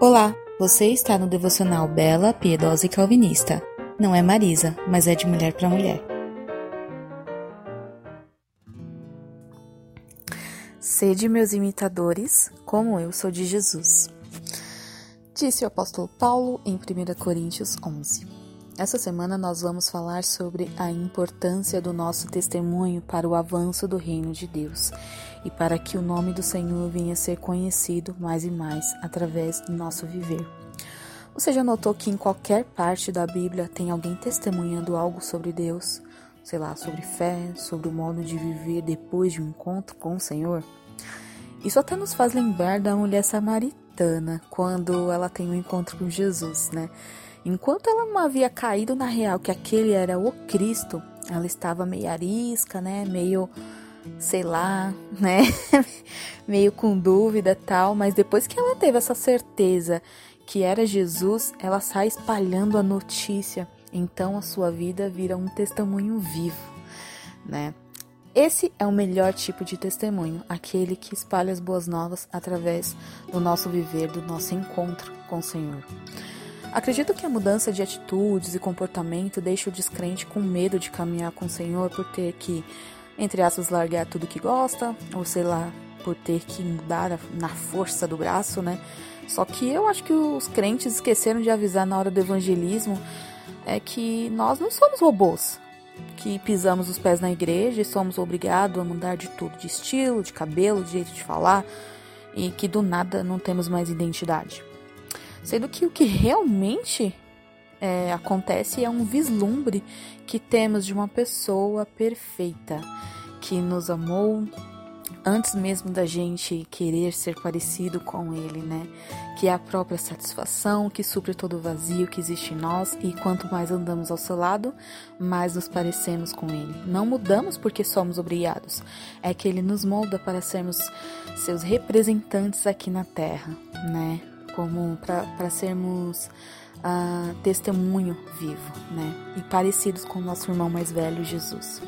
Olá, você está no devocional Bela, Piedosa e Calvinista. Não é Marisa, mas é de mulher para mulher. Sede meus imitadores, como eu sou de Jesus. Disse o apóstolo Paulo em 1 Coríntios 11. Essa semana nós vamos falar sobre a importância do nosso testemunho para o avanço do reino de Deus e para que o nome do Senhor venha ser conhecido mais e mais através do nosso viver. Você já notou que em qualquer parte da Bíblia tem alguém testemunhando algo sobre Deus? Sei lá, sobre fé, sobre o modo de viver depois de um encontro com o Senhor? Isso até nos faz lembrar da mulher samaritana, quando ela tem um encontro com Jesus, né? Enquanto ela não havia caído na real que aquele era o Cristo, ela estava meio arisca, né? Meio sei lá, né? Meio com dúvida tal, mas depois que ela teve essa certeza que era Jesus, ela sai espalhando a notícia. Então a sua vida vira um testemunho vivo, né? Esse é o melhor tipo de testemunho, aquele que espalha as boas novas através do nosso viver, do nosso encontro com o Senhor. Acredito que a mudança de atitudes e comportamento deixa o descrente com medo de caminhar com o Senhor por ter que entre aspas, largar tudo que gosta, ou sei lá, por ter que mudar na força do braço, né? Só que eu acho que os crentes esqueceram de avisar na hora do evangelismo é que nós não somos robôs, que pisamos os pés na igreja e somos obrigados a mudar de tudo, de estilo, de cabelo, de jeito de falar, e que do nada não temos mais identidade. Sendo que o que realmente é, acontece é um vislumbre que temos de uma pessoa perfeita que nos amou antes mesmo da gente querer ser parecido com ele, né? Que é a própria satisfação que supre todo o vazio que existe em nós e quanto mais andamos ao seu lado, mais nos parecemos com ele. Não mudamos porque somos obrigados, é que ele nos molda para sermos seus representantes aqui na terra, né? Como para sermos uh, testemunho vivo, né? E parecidos com o nosso irmão mais velho, Jesus.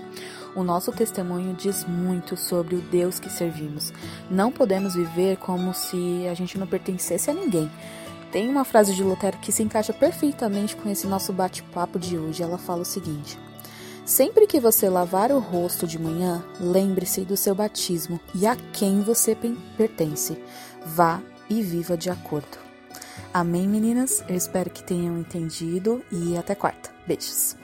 O nosso testemunho diz muito sobre o Deus que servimos. Não podemos viver como se a gente não pertencesse a ninguém. Tem uma frase de Lutero que se encaixa perfeitamente com esse nosso bate-papo de hoje. Ela fala o seguinte: Sempre que você lavar o rosto de manhã, lembre-se do seu batismo e a quem você pertence. Vá e viva de acordo. Amém, meninas? Eu espero que tenham entendido e até quarta. Beijos.